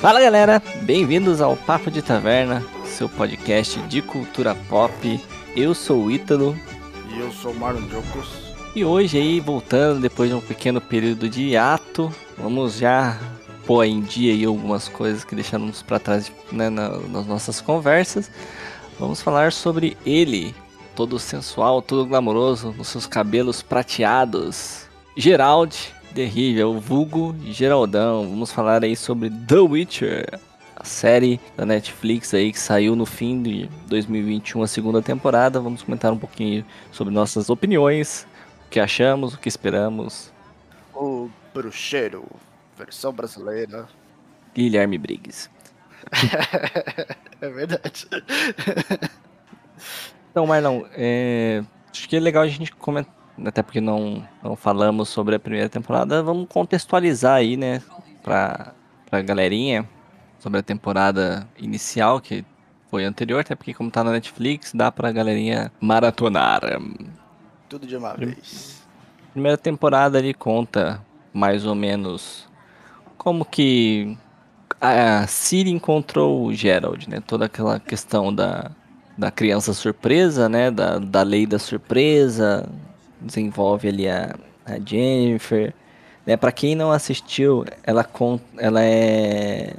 Fala galera, bem-vindos ao Papo de Taverna, seu podcast de cultura pop. Eu sou o Ítalo. E eu sou o Marlon Jocos. E hoje aí, voltando depois de um pequeno período de hiato, vamos já pôr em dia aí algumas coisas que deixamos para trás né, nas nossas conversas. Vamos falar sobre ele, todo sensual, todo glamouroso, nos seus cabelos prateados. Gerald O vulgo Geraldão. Vamos falar aí sobre The Witcher, a série da Netflix aí que saiu no fim de 2021, a segunda temporada. Vamos comentar um pouquinho sobre nossas opiniões, o que achamos, o que esperamos. O Bruxeiro, versão brasileira. Guilherme Briggs. é verdade. Então, Marlon, é... acho que é legal a gente comentar, até porque não, não falamos sobre a primeira temporada, vamos contextualizar aí, né, pra, pra galerinha, sobre a temporada inicial, que foi anterior, até porque como tá na Netflix, dá pra galerinha maratonar. Tudo de uma vez. Primeira temporada ali conta mais ou menos como que a Siri encontrou o Gerald, né? Toda aquela questão da, da criança surpresa, né? Da, da lei da surpresa. Desenvolve ali a, a Jennifer. Né? Para quem não assistiu, ela, con ela é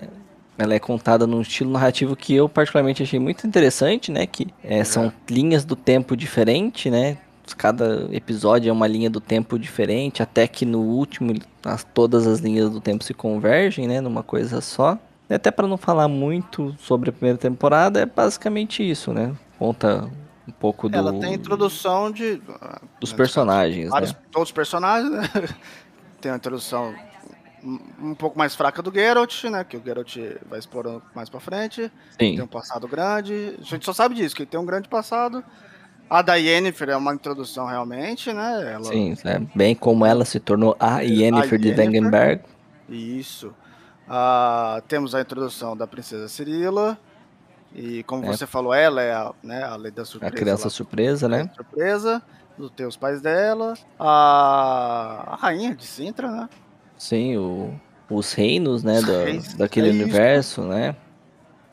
ela é contada num estilo narrativo que eu particularmente achei muito interessante, né? Que é, são é. linhas do tempo diferente, né? Cada episódio é uma linha do tempo diferente, até que no último as, todas as linhas do tempo se convergem, né? Numa coisa só. E até para não falar muito sobre a primeira temporada, é basicamente isso, né? Conta um pouco do. Ela tem introdução de. Dos personagens. Vários, né? Todos os personagens, né? tem a introdução um pouco mais fraca do Geralt, né? Que o Geralt vai explorando mais pra frente. Sim. Tem um passado grande. A gente só sabe disso, que ele tem um grande passado. A da Yennefer é uma introdução realmente, né? Ela... Sim, é bem como ela se tornou a Yennefer, a de Wengenberg. Isso. Uh, temos a introdução da princesa Cirila. E como é. você falou, ela é a, né, a lei da surpresa. A criança surpresa, né? Surpresa, dos teus pais dela. A, a rainha de Sintra, né? Sim, o, os reinos, né? Da, daquele é universo, né?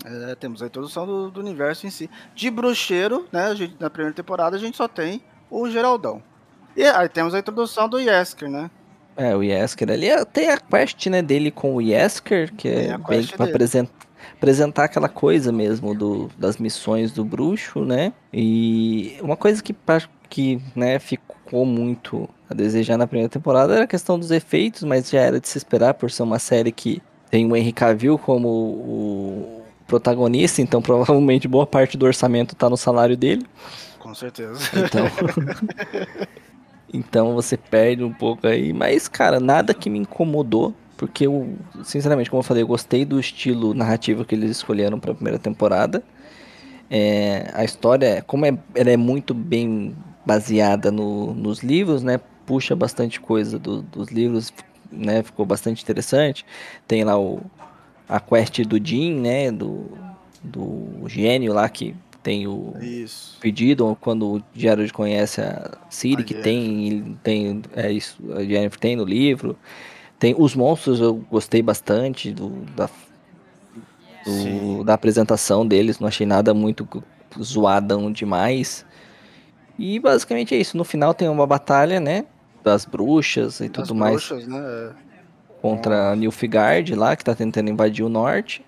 É, temos a introdução do, do, universo em si. De bruxeiro, né? Gente, na primeira temporada a gente só tem o Geraldão. E aí temos a introdução do Yesker, né? É, o Yesker ali tem a quest né, dele com o Yesker, que é bem pra apresentar, apresentar aquela coisa mesmo do, das missões do bruxo, né? E uma coisa que, que né, ficou muito a desejar na primeira temporada era a questão dos efeitos, mas já era de se esperar por ser uma série que tem o Henry Cavill como o protagonista, então provavelmente boa parte do orçamento está no salário dele. Com certeza. Então, então você perde um pouco aí, mas cara, nada que me incomodou, porque eu, sinceramente, como eu falei, eu gostei do estilo narrativo que eles escolheram para a primeira temporada. É, a história, como é, ela é muito bem baseada no, nos livros, né? Puxa bastante coisa do, dos livros, né? Ficou bastante interessante. Tem lá o, a quest do Jim, né? Do, do gênio lá que tem o isso. pedido quando o Gerald conhece a Siri, a que tem, tem é isso, a Jennifer tem no livro. Tem os monstros, eu gostei bastante do, da, do, da apresentação deles, não achei nada muito zoadão demais. E basicamente é isso. No final tem uma batalha, né? Das bruxas e das tudo bruxas, mais. Né? contra a Nilfgaard lá, que tá tentando invadir o norte.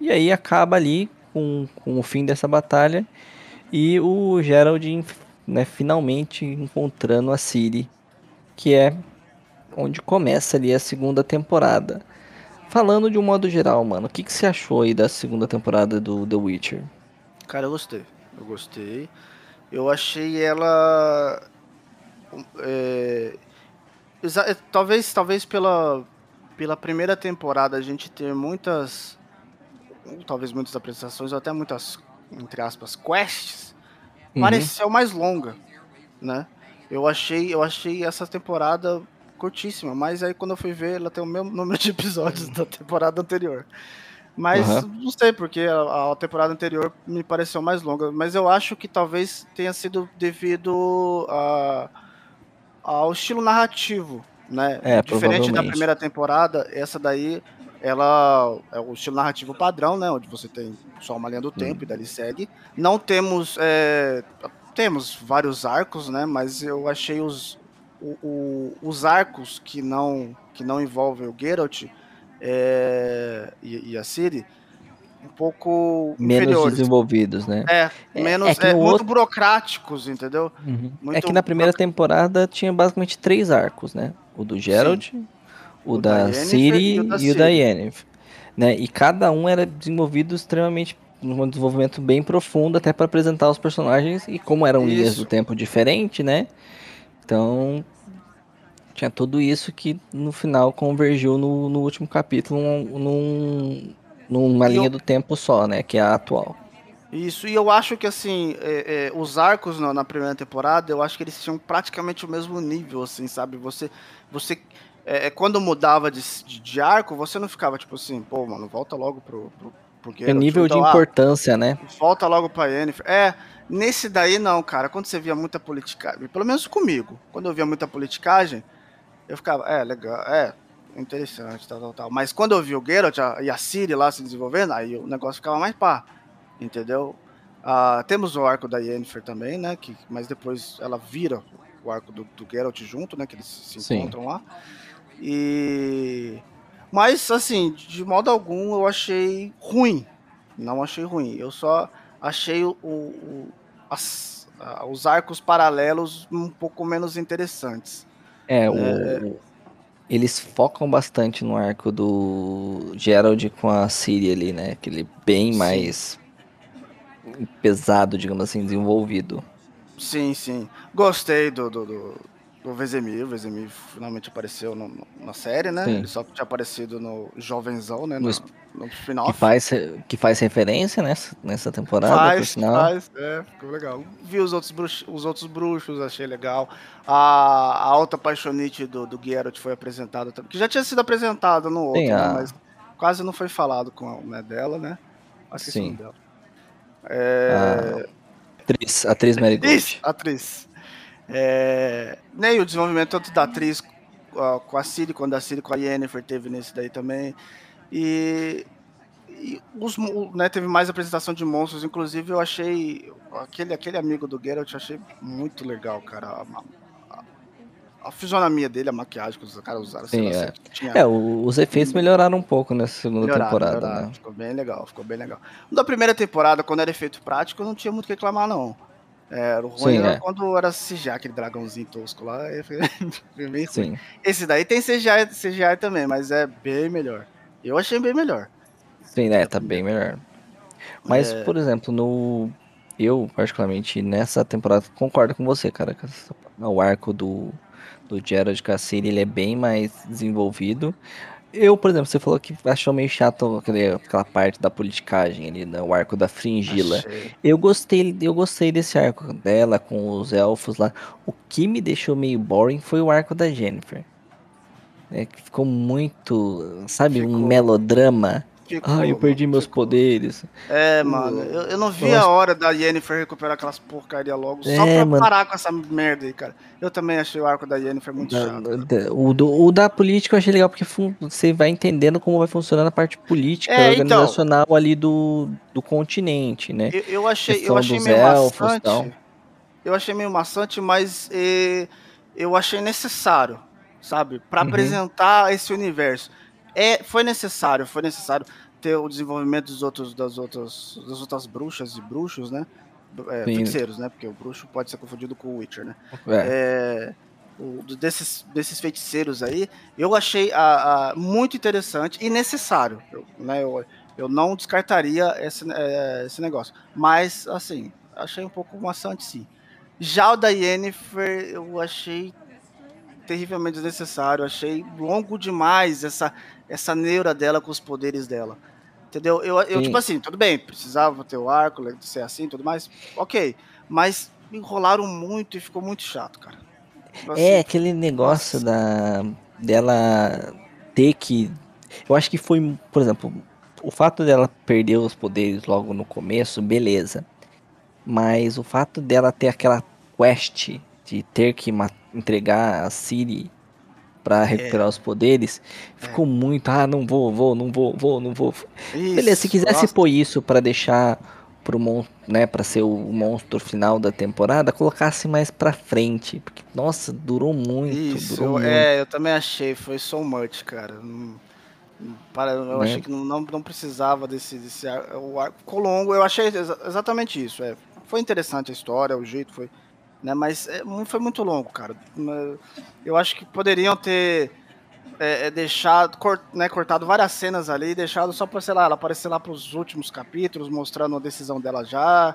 E aí acaba ali com, com o fim dessa batalha e o Gerald né, finalmente encontrando a Ciri, que é onde começa ali a segunda temporada. Falando de um modo geral, mano, o que, que você achou aí da segunda temporada do The Witcher? Cara, eu gostei. Eu gostei. Eu achei ela. É, talvez, talvez pela, pela primeira temporada a gente ter muitas, talvez muitas apresentações ou até muitas, entre aspas, quests, uhum. pareceu mais longa, né? Eu achei, eu achei essa temporada curtíssima, mas aí quando eu fui ver, ela tem o mesmo número de episódios da temporada anterior. Mas uhum. não sei porque a, a, temporada anterior me pareceu mais longa, mas eu acho que talvez tenha sido devido a, ao estilo narrativo né? É, Diferente da primeira temporada, essa daí ela é o estilo narrativo padrão, né? Onde você tem só uma linha do tempo hum. e dali segue. Não temos. É, temos vários arcos, né? Mas eu achei os, o, o, os arcos que não, que não envolvem o Geralt é, e, e, a Ciri um pouco menos inferiores. desenvolvidos, né? É, é menos é, é, é muito outro... burocráticos, entendeu? Uhum. Muito... É que na primeira temporada tinha basicamente três arcos, né? O do Geralt, o, o da, da Siri e o da, Yennefer. Né? E cada um era desenvolvido extremamente num desenvolvimento bem profundo até para apresentar os personagens e como eram isso. linhas do tempo diferente, né? Então tinha tudo isso que no final convergiu no, no último capítulo num, numa linha eu... do tempo só, né? Que é a atual. Isso, e eu acho que assim, é, é, os arcos na, na, primeira temporada, eu acho que eles tinham praticamente o mesmo nível, assim, sabe? Você, você é, é, quando mudava de, de, de, arco, você não ficava tipo assim, pô, mano, volta logo pro. pro, pro é nível de importância, né? Volta logo pra Yennefer. É, nesse daí não, cara. Quando você via muita politicagem, pelo menos comigo, quando eu via muita politicagem, eu ficava, é, legal, é, interessante, tal, tal, tal. Mas quando eu vi o Geralt e a Ciri lá se desenvolvendo, aí o negócio ficava mais pá, entendeu? Ah, temos o arco da Yennefer também, né? Que, mas depois ela vira o arco do, do Geralt junto, né? Que eles se Sim. encontram lá. E. Mas, assim, de modo algum eu achei ruim. Não achei ruim. Eu só achei o, o as, os arcos paralelos um pouco menos interessantes. É, o, é... eles focam bastante no arco do Gerald com a Ciri ali, né? Aquele bem sim. mais pesado, digamos assim, desenvolvido. Sim, sim. Gostei do, do, do o Vezemir. O Vezemir finalmente apareceu no, no, na série, né? Sim. Ele só tinha aparecido no Jovenzão, né? No, no, final. Que faz, que faz referência nessa, nessa temporada, faz, Faz, é, ficou legal. Vi os outros, bruxos, os outros bruxos, achei legal. A, a alta paixonite do, do Geralt foi apresentada também, que já tinha sido apresentada no outro, Sim, né? mas quase não foi falado com a né, dela, né? Acho Sim. dela. É... A atriz, atriz Mary Atriz, atriz. É, nem o desenvolvimento tanto da atriz com a Ciri, quando a Ciri com a Yennefer teve nesse daí também. E, e os, né, teve mais apresentação de monstros, inclusive eu achei aquele, aquele amigo do Geralt, eu achei muito legal, cara. A, a, a fisionomia dele, a maquiagem que os caras usaram. Sim, é. Tinha... é, os efeitos melhoraram um pouco nessa segunda melhoraram, temporada. Melhoraram, né? Ficou bem legal, ficou bem legal. Da primeira temporada, quando era efeito prático, eu não tinha muito o que reclamar, não. É, o ruim Sim, era é. quando era CGI, aquele dragãozinho tosco lá. Bem Sim. ruim. Esse daí tem CGI, CGI também, mas é bem melhor. Eu achei bem melhor. Sim, né? Tá bem melhor. Mas, é... por exemplo, no. Eu, particularmente, nessa temporada, concordo com você, cara. O arco do, do Gerald Cassini, ele é bem mais desenvolvido. Eu, por exemplo, você falou que achou meio chato aquela parte da politicagem ali, né, o arco da Fringila. Eu gostei, eu gostei desse arco dela com os elfos lá. O que me deixou meio boring foi o arco da Jennifer. É, que ficou muito, sabe, ficou. um melodrama. Ficou, ah, eu perdi meus ficou. poderes. É, mano, eu, eu não vi a hora da Yennefer recuperar aquelas porcaria logo, é, só pra mano. parar com essa merda aí, cara. Eu também achei o arco da Yennefer muito da, chato. Da, o, do, o da política eu achei legal, porque você vai entendendo como vai funcionar a parte política, é, então. organizacional então, ali do, do continente, né? Eu, eu achei, eu achei meio elfos, maçante. Tal. Eu achei meio maçante, mas eh, eu achei necessário, sabe? para uhum. apresentar esse universo é, foi necessário, foi necessário ter o desenvolvimento dos outros, das, outras, das outras bruxas e bruxos, né? É, feiticeiros, né? Porque o bruxo pode ser confundido com o Witcher, né? É. é o, desses, desses feiticeiros aí, eu achei a, a muito interessante e necessário. Eu, né, eu, eu não descartaria esse, é, esse negócio. Mas, assim, achei um pouco maçante, sim. Já o da Yennefer, eu achei terrivelmente desnecessário. Achei longo demais essa, essa neura dela com os poderes dela. Entendeu? Eu, eu tipo assim, tudo bem, precisava ter o arco, ser assim tudo mais, ok. Mas enrolaram muito e ficou muito chato, cara. Assim, é, aquele negócio da dela ter que. Eu acho que foi, por exemplo, o fato dela perder os poderes logo no começo, beleza. Mas o fato dela ter aquela quest de ter que entregar a Siri para recuperar é. os poderes, ficou é. muito, ah, não vou, vou, não vou, vou, não vou. Isso, Beleza, se quisesse nossa. pôr isso para deixar pro monstro, né, para ser o monstro final da temporada, colocasse mais para frente, porque nossa, durou muito, isso, durou eu, É, eu também achei, foi so much, cara. Para, eu né? achei que não, não precisava desse, desse o arco longo, eu achei exatamente isso, é. Foi interessante a história, o jeito foi né? Mas é, foi muito longo, cara. Eu acho que poderiam ter é, é, deixado, cort, né, cortado várias cenas ali deixado só pra, sei lá, ela aparecer lá pros últimos capítulos, mostrando a decisão dela já.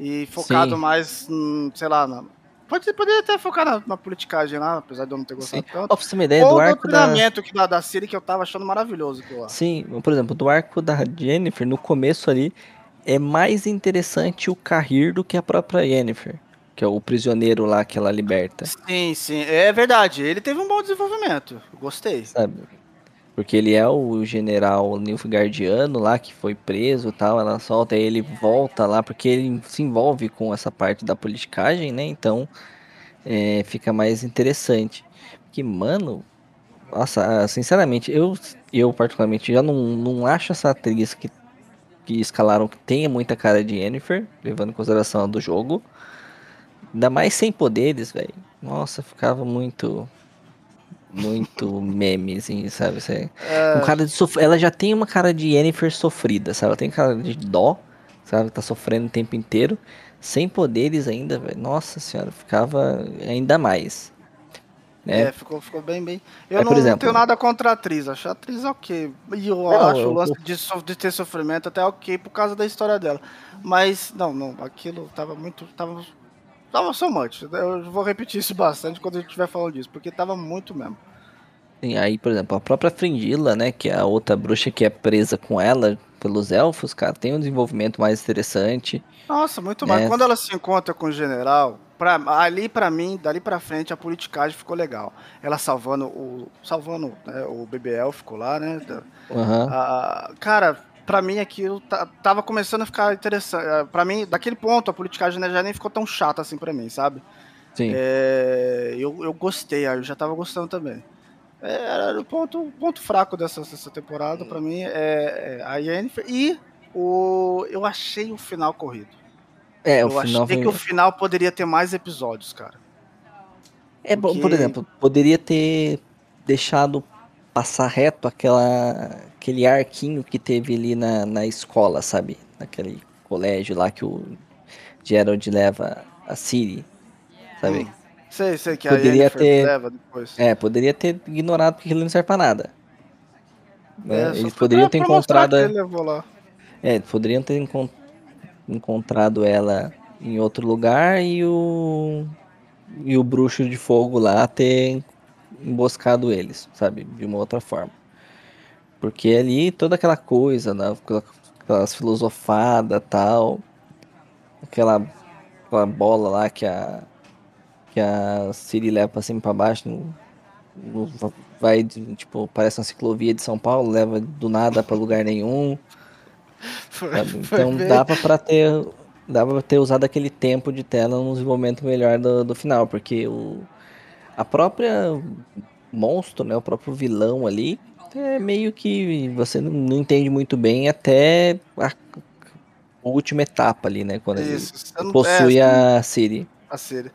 E focado Sim. mais, sei lá, na, Pode, poderia até focar na, na, politicagem lá, apesar de eu não ter gostado Sim. tanto. Pra você uma ideia, Ou do arco da... que da, da Siri que eu tava achando maravilhoso. lá. Sim, por exemplo, do arco da Jennifer, no começo ali, é mais interessante o Kahir do que a própria Jennifer que é o prisioneiro lá que ela liberta. Sim, sim, é verdade. Ele teve um bom desenvolvimento. Gostei. Sabe? Porque ele é o general Nilfgaardiano lá que foi preso e tal. Ela solta e ele volta lá porque ele se envolve com essa parte da politicagem, né? Então é, fica mais interessante. Que, mano, nossa, sinceramente, eu, eu particularmente já não, não acho essa atriz que, que escalaram que tenha muita cara de Jennifer, levando em consideração a do jogo. Ainda mais sem poderes, velho. Nossa, ficava muito. Muito meme, assim, sabe? Você, é... um cara de sof... Ela já tem uma cara de Yennefer sofrida, sabe? Ela tem cara de dó, sabe? Tá sofrendo o tempo inteiro. Sem poderes ainda, velho. Nossa senhora, ficava ainda mais. Né? É, ficou, ficou bem, bem. Eu é, não, exemplo, tenho nada contra a atriz, acho a atriz ok. E eu não, acho eu, o lance eu... de, de, ter sofrimento até ok por causa da história dela. Mas, não, não, aquilo tava muito. Tava Tava so much. Eu vou repetir isso bastante quando a gente estiver falando disso, porque tava muito mesmo. Sim, aí, por exemplo, a própria Frindila, né, que é a outra bruxa que é presa com ela pelos elfos, cara, tem um desenvolvimento mais interessante. Nossa, muito mais. Né? Quando ela se encontra com o general, pra, ali para mim, dali para frente, a politicagem ficou legal. Ela salvando o salvando né, o bebê élfico lá, né? Uhum. A, cara, para mim aquilo tava começando a ficar interessante. Eh, para mim, daquele ponto, a politicagem já nem ficou tão chata assim para mim, sabe? Sim. É, eu, eu gostei, eu já tava gostando também. É, era o ponto, ponto fraco dessa, dessa temporada para mim é, é, a Yennefer e o eu achei o final corrido. É, eu o final achei foi... que o final poderia ter mais episódios, cara. É, Porque... por exemplo, poderia ter deixado passar reto aquela, aquele arquinho que teve ali na, na escola, sabe? Naquele colégio lá que o Gerald leva a Siri, sabe? Hum. Sei, sei que poderia a ter, leva depois. É, poderia ter ignorado porque ele não serve pra nada. Né? É, eles poderiam ter encontrado. É, poderiam ter encont... encontrado ela em outro lugar e o e o bruxo de fogo lá ter emboscado eles, sabe? De uma outra forma. Porque ali toda aquela coisa, né? aquelas filosofadas tal, aquela, aquela bola lá que a que a Siri leva pra cima e pra baixo, no, no, vai, tipo, parece uma ciclovia de São Paulo, leva do nada pra lugar nenhum. Então dava para ter dava pra ter usado aquele tempo de tela no desenvolvimento melhor do, do final, porque o a própria monstro, né, o próprio vilão ali, é meio que você não entende muito bem até a última etapa ali, né, quando Isso, ele possui é, a Siri. A Siri.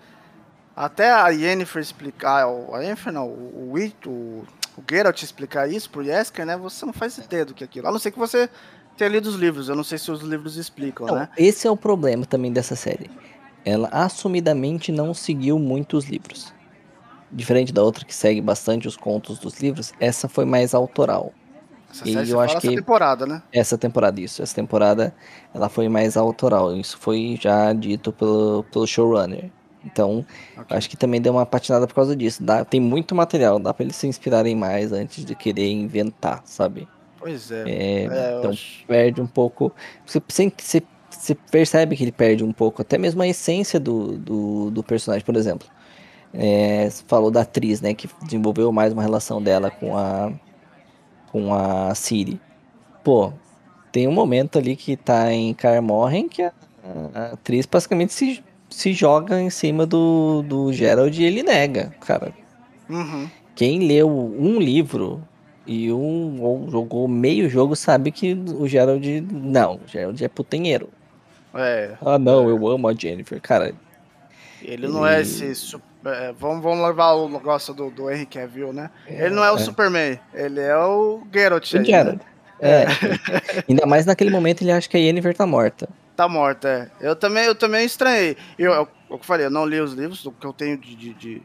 Até a Yennefer explicar, a Yennefer não, o, o, o, o Geralt explicar isso pro Yesker, né, você não faz ideia do que é aquilo. A não ser que você tenha lido os livros, eu não sei se os livros explicam, não, né? Esse é o problema também dessa série. Ela assumidamente não seguiu muitos livros diferente da outra que segue bastante os contos dos livros, essa foi mais autoral. Essa e eu acho que essa temporada, né? Essa temporada, isso. Essa temporada ela foi mais autoral. Isso foi já dito pelo, pelo showrunner. Então, okay. acho que também deu uma patinada por causa disso. Dá, tem muito material, dá pra eles se inspirarem mais antes de querer inventar, sabe? Pois é. é, é então, acho... perde um pouco. Você, você, você percebe que ele perde um pouco, até mesmo a essência do, do, do personagem, por exemplo. É, falou da atriz, né, que desenvolveu mais uma relação dela com a com a Siri. Pô, tem um momento ali que tá em Carmorren que a, a atriz basicamente se, se joga em cima do, do Gerald e ele nega, cara. Uhum. quem leu um livro e um ou jogou meio jogo sabe que o Gerald. Não, o Gerald é putanheiro. É. Ah, não, eu amo a Jennifer. Cara. Ele não é esse. É, vamos, vamos levar o negócio do, do Henry Cavill, né? ele não é o é. Superman, ele é o Geralt. O aí, Gerald. né? É. Ainda mais naquele momento ele acha que a Yennefer tá morta. Tá morta, é. Eu também, eu também estranhei. Eu, eu, o que eu falei, eu não li os livros, o que eu tenho de, de, de,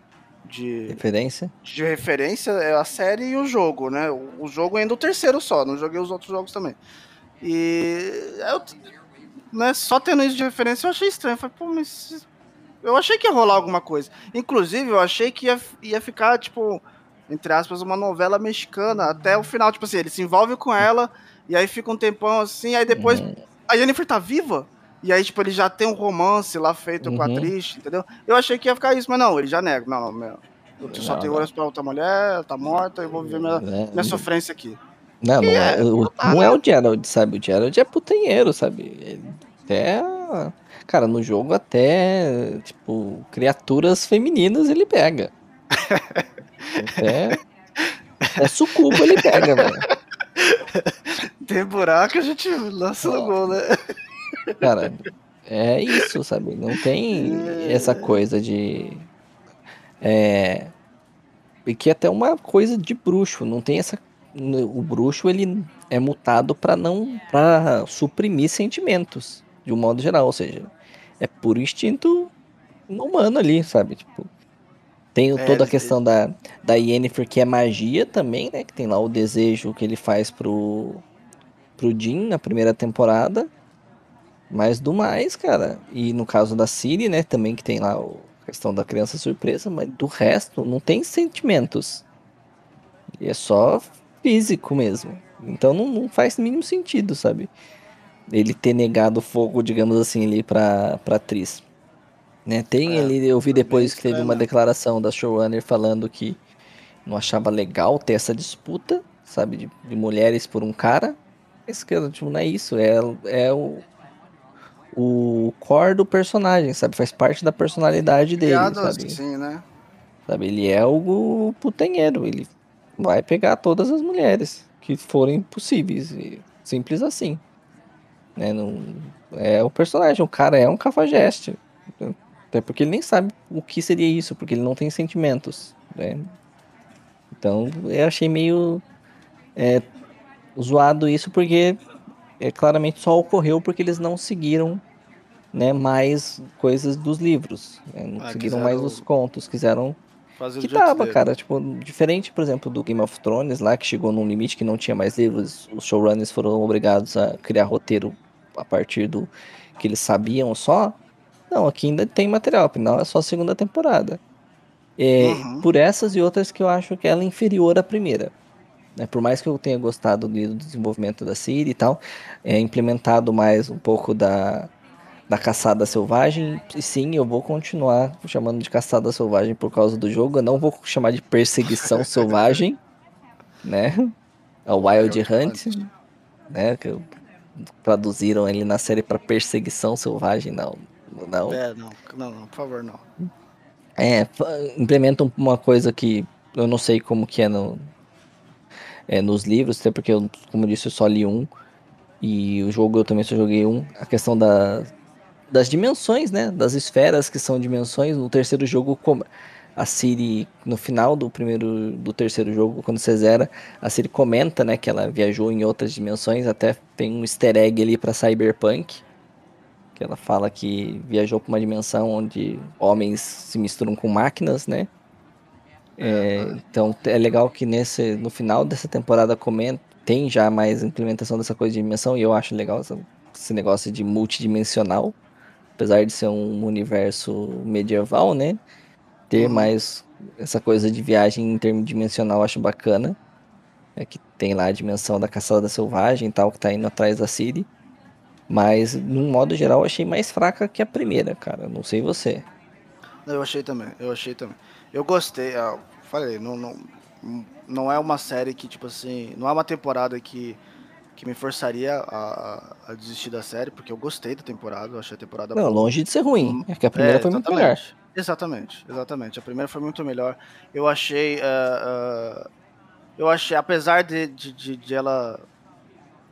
de, Referência. de referência é a série e o jogo, né? O, o jogo ainda o terceiro só, não joguei os outros jogos também. E eu, né, só tendo isso de referência eu achei estranho. Eu falei, pô, mas eu achei que ia rolar alguma coisa. Inclusive, eu achei que ia, ia ficar, tipo, entre aspas, uma novela mexicana até o final. Tipo assim, ele se envolve com ela e aí fica um tempão assim, aí depois Uhum. a Jennifer tá viva. E aí, tipo, ele já tem um romance lá feito com a Uhum. atriz, entendeu? Eu achei que ia ficar isso, mas não, ele já nega. Não, não, meu. Eu só Não, tenho olhos pra outra mulher, ela tá morta, eu vou viver minha, É, minha sofrência aqui. Não, não é, é, o- não é o Gerald, sabe? O Gerald é putanheiro, sabe? Ele Até. Cara, no jogo até. Tipo, criaturas femininas ele pega. Até. É sucubo ele pega, velho. Tem buraco, a gente lança no gol, né? Cara, é isso, sabe? Não tem essa coisa de. É. E que é até uma coisa de bruxo, não tem essa. O bruxo ele é mutado pra não. para suprimir sentimentos, de um modo geral, ou seja, é puro instinto humano ali, sabe? Tipo, tem É, toda a questão da, da Yennefer, que é magia também, né? Que tem lá o desejo que ele faz pro, pro Jin na primeira temporada. Mas do mais, cara. E no caso da Ciri, né? Também que tem lá o- a questão da criança surpresa. Mas do resto, não tem sentimentos. E é só físico mesmo. Então não, não faz mínimo sentido, sabe? Ele ter negado fogo, digamos assim, ali pra, pra atriz. Né? Tem É, ele, eu vi depois que teve uma mesmo. declaração da showrunner falando que não achava legal ter essa disputa, sabe, de, de mulheres por um cara. Que tipo, não é isso, é, é o, o core do personagem, sabe? Faz parte da personalidade dele, Criado sabe? assim, né? Sabe, ele é o putanheiro, ele vai pegar todas as mulheres que forem possíveis, e simples assim. Né? Não, é o personagem, o cara é um cafajeste. Até porque ele nem sabe o que seria isso, porque ele não tem sentimentos. Né? Então eu achei meio é, zoado isso, porque é, claramente só ocorreu porque eles não seguiram né, mais coisas dos livros. né? Não Ah, seguiram mais os contos, quiseram Fazer que tava, dele. cara, tipo, diferente, por exemplo, do Game of Thrones lá, que chegou num limite que não tinha mais livros, os showrunners foram obrigados a criar roteiro a partir do que eles sabiam só. Não, aqui ainda tem material, afinal é só a segunda temporada. É, Uhum. Por essas e outras que eu acho que ela é inferior à primeira. né? Por mais que eu tenha gostado do desenvolvimento da Siri e tal, é implementado mais um pouco da, da caçada selvagem. E sim, eu vou continuar chamando de caçada selvagem por causa do jogo. Eu não vou chamar de perseguição selvagem, né? A Wild Wild Hunt, né? Que traduziram ele na série para perseguição selvagem, não. Não, É, não, não, não, por favor, não. É, implementam uma coisa que eu não sei como que é, no, é nos livros, até porque eu, como eu disse, eu só li um. E o jogo eu também só joguei um. A questão da, das dimensões, né? Das esferas que são dimensões. No terceiro jogo, como a Siri, no final do primeiro, do terceiro jogo, quando você zera, a Siri comenta, né, que ela viajou em outras dimensões. Até tem um easter egg ali pra Cyberpunk. Que ela fala que viajou para uma dimensão onde homens se misturam com máquinas, né? É, então é legal que nesse, no final dessa temporada comenta, tem já mais implementação dessa coisa de dimensão e eu acho legal essa- esse negócio de multidimensional, apesar de ser um universo medieval, né? Ter Uhum. mais essa coisa de viagem interdimensional eu acho bacana. É que tem lá a dimensão da caçada selvagem e tal, que tá indo atrás da Ciri. Mas, num modo geral, eu achei mais fraca que a primeira, cara. Não sei você. Eu achei também, eu achei também. Eu gostei, ah, falei, não, não, não é uma série que, tipo assim, não é uma temporada que, que me forçaria a, a- desistir da série, porque eu gostei da temporada, eu achei a temporada Não, boa. longe de ser ruim. É que a primeira foi muito melhor. exatamente. Exatamente, exatamente. A primeira foi muito melhor. Eu achei. Uh, uh, eu achei, apesar de, de, de, de, ela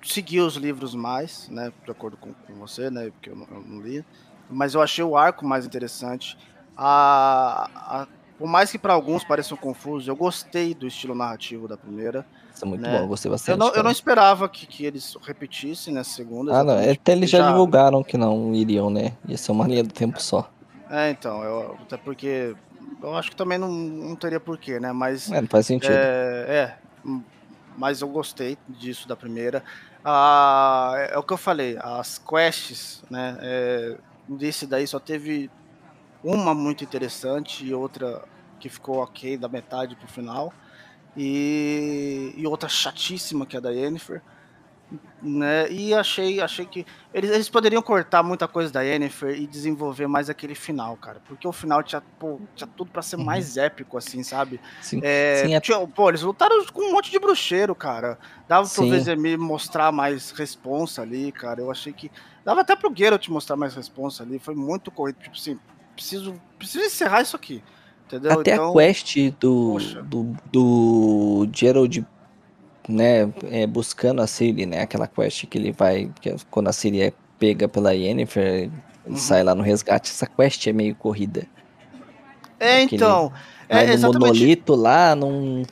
seguir os livros mais, né? De acordo com, com você, né? Porque eu não, eu não, li. Mas eu achei o arco mais interessante. A, a por mais que para alguns pareçam confusos, eu gostei do estilo narrativo da primeira. Isso é muito né? bom, gostei bastante. Eu não, eu não esperava que, que, eles repetissem na segunda. Ah, não, até eles já, já, divulgaram que não iriam, né? Ia ser uma linha do tempo só. É, então, eu, até porque eu acho que também não, não teria porquê, né? Mas. É, não faz sentido. É, é, mas eu gostei disso da primeira. Ah, é, é o que eu falei, as quests, né? É, desse daí só teve uma muito interessante e outra que ficou ok da metade pro final. E, e outra chatíssima que é a da Yennefer. Né? E achei, achei que eles, eles poderiam cortar muita coisa da Yennefer e desenvolver mais aquele final, cara. Porque o final tinha, pô, tinha tudo para ser uhum. mais épico, assim, sabe? Sim, é, sim, é... Tinha, pô, eles lutaram com um monte de bruxeiro, cara. Dava pro Vezemir mostrar mais responsa ali, cara. Eu achei que. Dava até pro Geralt mostrar mais responsa ali. Foi muito corrido. Tipo assim, preciso, preciso encerrar isso aqui. Entendeu? Até então, a quest do, do, do Gerald, né, é, buscando a Ciri, né, aquela quest que ele vai, que é quando a Ciri é pega pela Yennefer, ele uhum. sai lá no resgate, essa quest é meio corrida. É, Aquele, então, é, no exatamente. monolito lá, num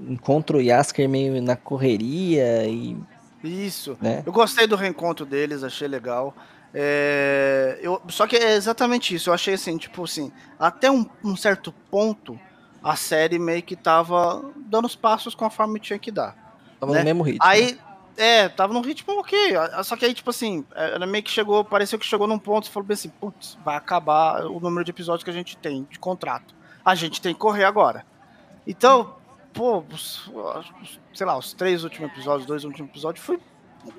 encontra o Yasker meio na correria e... Isso, né? eu gostei do reencontro deles, achei legal. É, eu, só que é exatamente isso. Eu achei assim, tipo assim, até um, um, certo ponto, a série meio que tava dando os passos conforme tinha que dar. Tava né? no mesmo ritmo. Aí, é, tava num ritmo ok. Só que aí, tipo assim, ela meio que chegou, pareceu que chegou num ponto e falou bem assim, putz, vai acabar o número de episódios que a gente tem de contrato. A gente tem que correr agora. Então, pô, sei lá, os três últimos episódios, dois últimos episódios, foi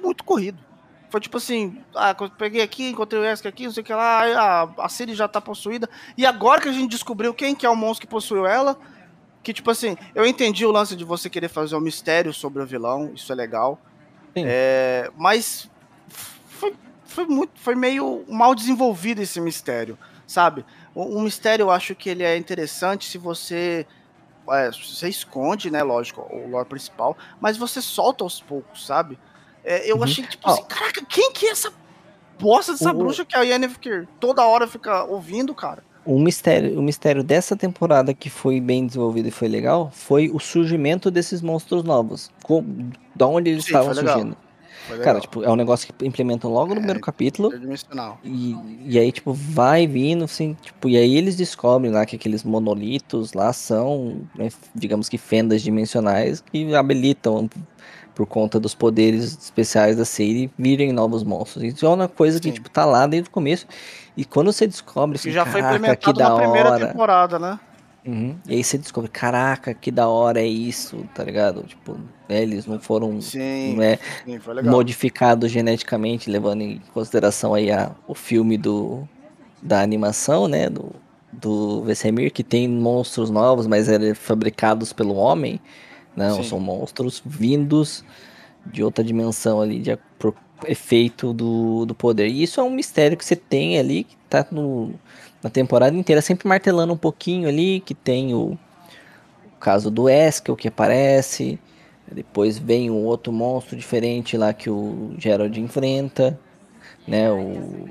muito corrido. Foi tipo assim, ah, peguei aqui, encontrei o Wesker aqui, não sei o que lá, a, a Siri já tá possuída. E agora que a gente descobriu quem que é o monstro que possuiu ela, que tipo assim, eu entendi o lance de você querer fazer um mistério sobre o vilão, isso é legal. É, mas foi, foi muito, foi meio mal desenvolvido esse mistério, sabe? Um mistério eu acho que ele é interessante se você é, você esconde, né, lógico, o lore principal, mas você solta aos poucos, sabe? É, eu uhum. achei, tipo oh. assim, caraca, quem que é essa bosta dessa o... bruxa que a Yennefer toda hora fica ouvindo, cara? O mistério, o mistério dessa temporada que foi bem desenvolvido e foi legal foi o surgimento desses monstros novos. Com, da onde eles Sim, estavam surgindo. Cara, tipo, é um negócio que implementam logo no é, primeiro capítulo. E, e aí, tipo, vai vindo, assim, tipo, e aí eles descobrem lá que aqueles monolitos lá são, né, digamos que fendas dimensionais que habilitam por conta dos poderes especiais da série, virem novos monstros. Isso é uma coisa Sim. que, tipo, tá lá desde o começo. E quando você descobre, assim, já foi implementado na primeira hora. temporada, né? Uhum. E aí você descobre, caraca, que da hora é isso, tá ligado? Tipo, né, eles não foram sim, não é, sim, modificados geneticamente, levando em consideração aí a, o filme do, da animação, né, do, do Vesemir, que tem monstros novos, mas eram fabricados pelo homem. Não, Sim. são monstros vindos de outra dimensão ali, de, por efeito do, do poder. E isso é um mistério que você tem ali, que tá no, na temporada inteira, sempre martelando um pouquinho ali, que tem o, o caso do Eskel que aparece, depois vem um outro monstro diferente lá que o Gerald enfrenta, né? O,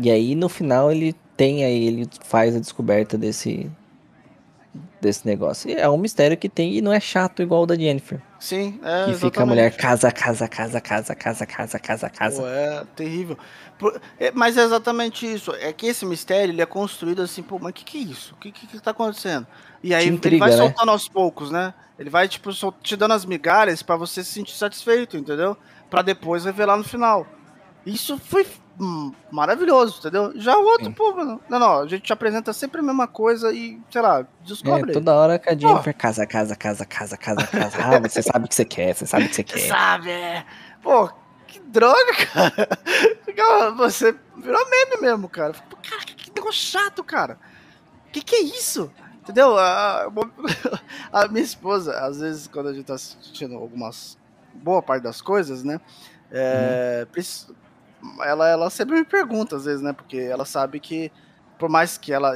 e aí no final ele tem aí, ele faz a descoberta desse, desse negócio. E é um mistério que tem e não é chato igual o da Jennifer. Sim, é. Que fica a mulher casa, casa, casa, casa, casa, casa, casa, casa. Pô, é terrível. É, mas é exatamente isso. É que esse mistério ele é construído assim, pô, mas o que, que é isso? O que, que, que tá acontecendo? E aí intriga, ele vai né? soltando aos poucos, né? Ele vai, tipo, te dando as migalhas para você se sentir satisfeito, entendeu? para depois revelar no final. Isso foi hum, maravilhoso, entendeu? Já o outro, Sim. pô, não, não, a gente te apresenta sempre a mesma coisa e, sei lá, descobre. É, toda hora que a Jennifer pô. casa, casa, casa, casa, casa, casa. Ah, você sabe o que você quer, você sabe o que você quer. Sabe, é. Pô, que droga, cara. Você virou meme mesmo, cara. Cara, que negócio chato, cara. Que que é isso? Entendeu? A, a minha esposa, às vezes, quando a gente tá assistindo algumas. boa parte das coisas, né? É, uhum ela, ela sempre me pergunta, às vezes, né? Porque ela sabe que, por mais que ela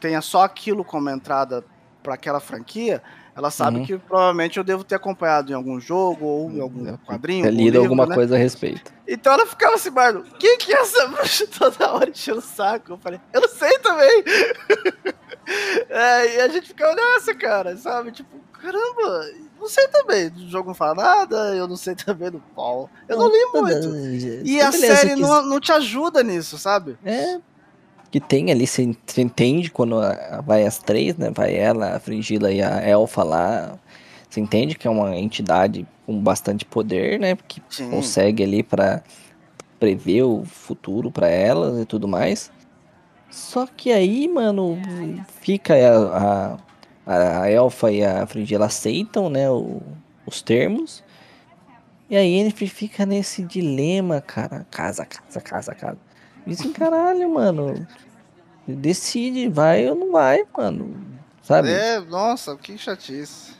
tenha só aquilo como entrada para aquela franquia, ela sabe uhum. que provavelmente eu devo ter acompanhado em algum jogo ou em algum é, quadrinho. Ter lido alguma né? coisa a respeito. Então ela ficava assim, mano, quem que é essa bruxa toda hora enchendo o saco? Eu falei, eu não sei também. é, e a gente ficava nessa, cara, sabe? Tipo, caramba, não sei também. O jogo não fala nada, eu não sei também do Paul. Eu não, não li muito. Não, e a série que... não, não te ajuda nisso, sabe? É, que tem ali, você entende quando vai as três, né? Vai ela, a Frigila e a Elfa lá. Você entende que é uma entidade com bastante poder, né? Que Sim. consegue ali para prever o futuro para elas e tudo mais. Só que aí, mano, fica a, a, a Elfa e a Frigila aceitam, né? O, os termos. E aí ele fica nesse dilema, cara. Casa, casa, casa, casa. Dizem, caralho, mano. Decide, vai ou não vai, mano. Sabe? É, nossa, que chatice.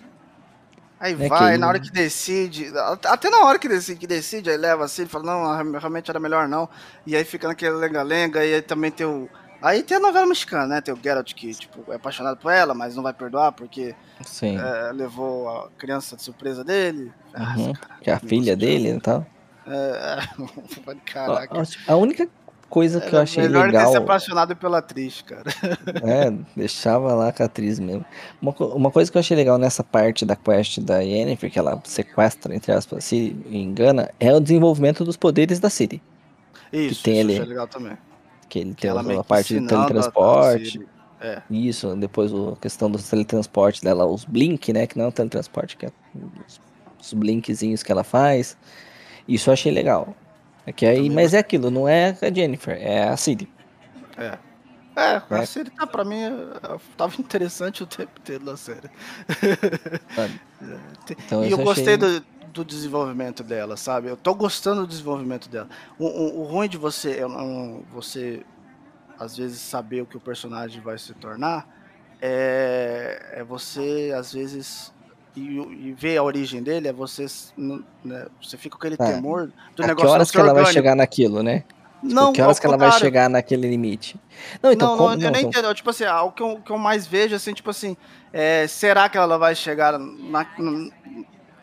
Aí é vai, que... na hora que decide, até na hora que decide, que decide aí leva assim, fala, não, realmente era melhor não. E aí fica naquele lenga-lenga, e aí também tem o. Aí tem a novela mexicana, né? Tem o Geralt que, tipo, é apaixonado por ela, mas não vai perdoar porque é, levou a criança de surpresa dele. Uhum, cara, que é a filha dele e tal. É, caraca. A, a única coisa que eu achei melhor legal. Melhor ter se apaixonado pela atriz, cara. É, deixava lá com a atriz mesmo. Uma, uma coisa que eu achei legal nessa parte da quest da Yennefer, que ela sequestra, entre aspas, se engana, é o desenvolvimento dos poderes da City. Isso, que tem isso ali, legal também. Que ele tem a parte de teletransporte. É. Isso, depois a questão do teletransporte dela, os blink, né? Que não é o teletransporte, que é os, os blinkzinhos que ela faz. Isso eu achei legal. É que aí, mas é aquilo, não é a Jennifer, é a Cid. É. É, a é. série tá, pra mim, tava interessante o tempo inteiro na série. então, e eu gostei achei... do, do desenvolvimento dela, sabe? Eu tô gostando do desenvolvimento dela. O, o, o ruim de você, um, você, às vezes, saber o que o personagem vai se tornar é, é você, às vezes, e, e ver a origem dele, é você, né, você fica com aquele é. temor do a negócio. Que horas que ela vai chegar naquilo, né? Tipo, não, que horas que ela vai chegar naquele limite? Não, então, não, como, não, eu nem entendo. Tipo assim, o que eu, que eu mais vejo, assim, tipo assim, é, será que ela vai chegar na,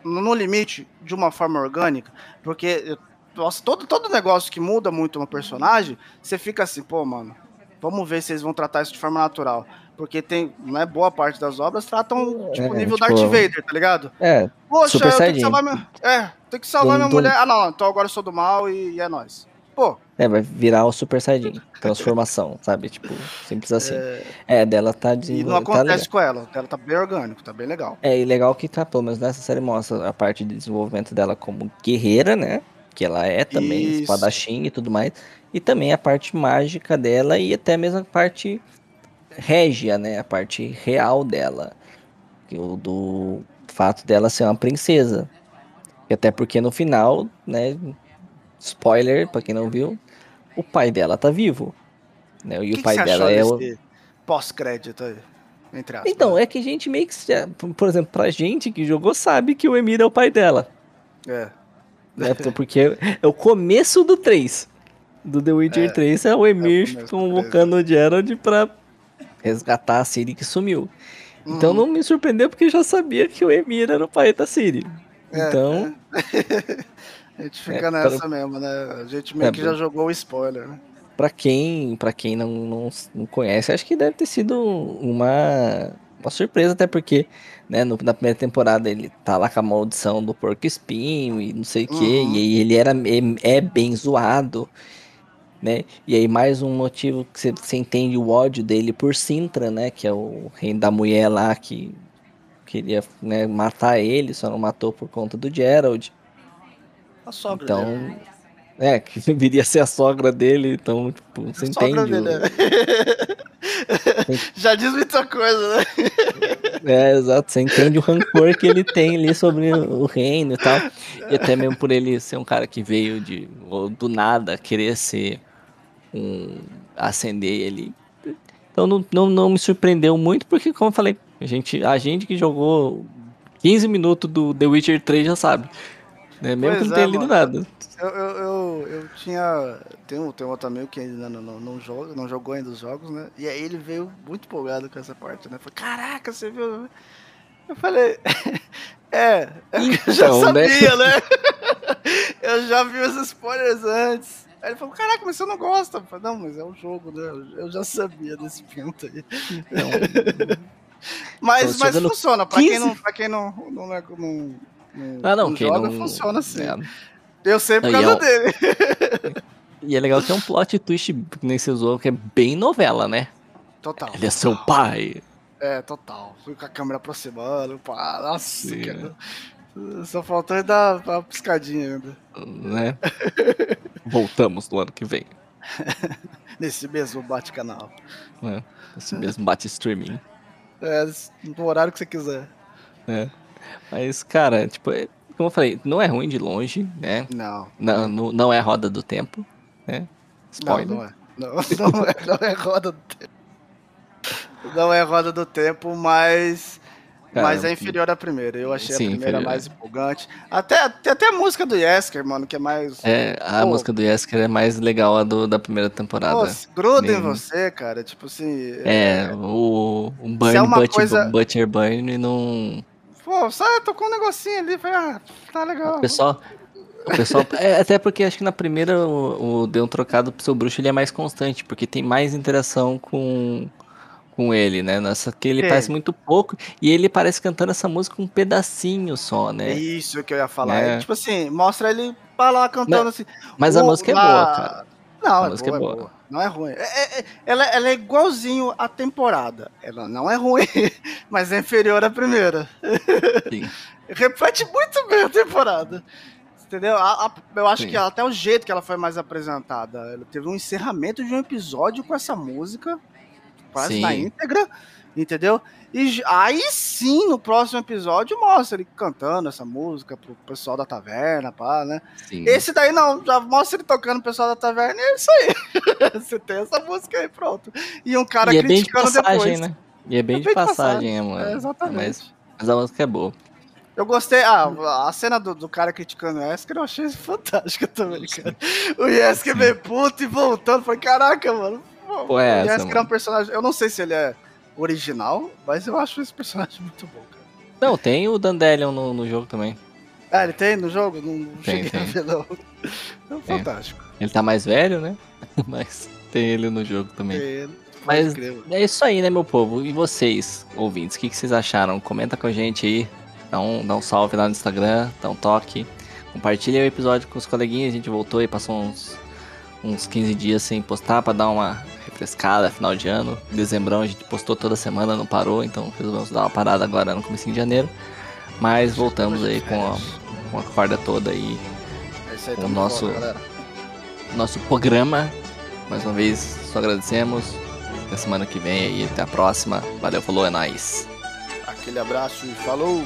no, limite de uma forma orgânica? Porque, nossa, todo, todo negócio que muda muito uma personagem, você fica assim, pô, mano, vamos ver se eles vão tratar isso de forma natural. Porque tem, né, boa parte das obras tratam, tipo, é, nível tipo, Darth Vader, tá ligado? É, Poxa, super eu tenho que salvar minha, é, tem que salvar minha mulher. Ah, não, então agora eu sou do mal e, e é nóis. Pô. É, vai virar o Super Saiyajin. Transformação, sabe? Tipo, simples assim. É, é dela tá de. E não tá acontece tá com ela. Ela tá bem orgânico, tá bem legal. É, e legal que tá, pelo menos nessa série mostra a parte de desenvolvimento dela como guerreira, né? Que ela é também, Isso. espadachim e tudo mais. E também a parte mágica dela e até mesmo a parte régia, né? A parte real dela. O do fato dela ser uma princesa. E até porque no final, né? Spoiler, pra quem não viu, o pai dela tá vivo. Né? E que o pai que dela é o. Pós-crédito aí. Entre aspas, então, né? é que a gente meio que. Por exemplo, pra gente que jogou, sabe que o Emir é o pai dela. É. Né? Porque é o começo do 3. Do The Witcher é, 3 é o Emir é o convocando o Gerald pra resgatar a Ciri que sumiu. Uhum. Então não me surpreendeu porque já sabia que o Emir era o pai da Ciri. É, então. É. a gente fica nessa para... mesmo, né? A gente meio que já jogou o spoiler, né? Pra quem, pra quem não, não, não conhece, acho que deve ter sido uma, uma surpresa, até porque né, no, na primeira temporada ele tá lá com a maldição do porco espinho e não sei o uhum. que, e aí ele era, é, é bem zoado né? E aí mais um motivo que você entende o ódio dele por Sintra, né? Que é o reino da mulher lá que queria né, matar ele, só não matou por conta do Gerald. A sogra então, dele. É, que viria a ser a sogra dele, então, tipo, você a entende. Dele, o... é. Já diz muita coisa, né? É, exato, você entende o rancor que ele tem ali sobre o reino e tal. E até mesmo por ele ser um cara que veio de do nada querer ser um acender ele. Então não, não, não me surpreendeu muito, porque, como eu falei, a gente, a gente que jogou 15 minutos do The Witcher 3 já sabe. Né? Mesmo pois que não tenha é, lido nada. Eu, eu, eu, eu, tinha. Tem um, tem um outro amigo que ainda não, não, não, joga, não jogou ainda os jogos, né? E aí ele veio muito empolgado com essa parte, né? Falei, caraca, você viu? Eu falei, é, eu já então, né? sabia, né? né? eu já vi os spoilers antes. Aí ele falou, caraca, mas você não gosta? Eu falei, não, mas é um jogo, né? Eu já sabia desse pinto aí. Então, mas mas funciona, pra quem, não, pra quem não, não, não, não, ah, não, não joga, não... funciona assim. É. Eu sei por causa é dele. E é legal que é um plot twist que nem você usou, que é bem novela, né? Total. Ele é seu pai. É, total. Fui com a câmera aproximando, pá, nossa, cara. Só faltou dar uma piscadinha ainda. Né? Voltamos no ano que vem. Nesse mesmo bate-canal. É, nesse mesmo bate-streaming. É, no horário que você quiser. É. Mas, cara, tipo, é, como eu falei, não é ruim de longe, né? Não. Não, não, não é roda do tempo, né? Spoiler. Não, não é. Não, não, é, não é roda do tempo. Não é roda do tempo, mas Cara, mas é inferior à primeira. Eu achei sim, a primeira inferior. mais empolgante. Até, tem até a música do Yesker, mano, que é mais. É, a Pô, música do Yesker é mais legal a do, da primeira temporada. Pô, gruda em você, cara. Tipo assim. É, é... o, o Burn é Butcher, coisa... Butcher Burn não. Pô, só tocou um negocinho ali, foi, ah, tá legal. O pessoal. O pessoal. é, até porque acho que na primeira o, o Deu um Trocado pro seu bruxo ele é mais constante, porque tem mais interação com com ele, né? Nessa que ele parece muito pouco e ele parece cantando essa música um pedacinho só, né? Isso que eu ia falar. É. tipo assim, mostra ele pra lá cantando Não, assim. Mas a música é boa, cara. Não, a é música boa, é, boa. É. Não é ruim. É, é, ela, ela, é igualzinho à temporada. Ela não é ruim, mas é inferior à primeira. Sim. Reflete muito bem a temporada. Entendeu? A, a, eu acho Sim. que até o jeito que ela foi mais apresentada. Ela teve um encerramento de um episódio com essa música quase sim. na íntegra, entendeu? E aí sim, no próximo episódio, mostra ele cantando essa música pro pessoal da taverna, pá, né? Sim. Esse daí não, já mostra ele tocando pro pessoal da taverna e é isso aí. Você tem essa música aí, pronto. E um cara e criticando é bem de passagem, depois. Né? E é bem, é de, passagem, passagem, mano. É, exatamente. Mas, mas a música é boa. Eu gostei. Ah, a cena do, do cara criticando o Yesker eu achei fantástica também, cara. O Yesker meio puto e voltando. Falei, caraca, mano. Pô, é essa, Yesker é um personagem. Eu não sei se ele é original, mas eu acho esse personagem muito bom, cara. Não, tem o Dandelion no, no jogo também. Ah, ele tem no jogo? Não tem, cheguei tem. a ver, não. É fantástico. Ele tá mais velho, né? mas tem ele no jogo também. Tem ele. Mas é isso aí, né, meu povo? E vocês, ouvintes, o que, que vocês acharam? Comenta com a gente aí. Dá um, dá um salve lá no Instagram, dá um toque. Compartilha o episódio com os coleguinhas. A gente voltou e passou uns, uns 15 dias sem postar pra dar uma refrescada, final de ano. Em dezembro a gente postou toda semana, não parou, então resolvemos dar uma parada agora no começo de janeiro. Mas voltamos aí com a, com a corda toda aí. É aí com o nosso, nosso programa. Mais uma vez, só agradecemos. Até semana que vem aí, até a próxima. Valeu, falou, é nóis. Aquele abraço e falou!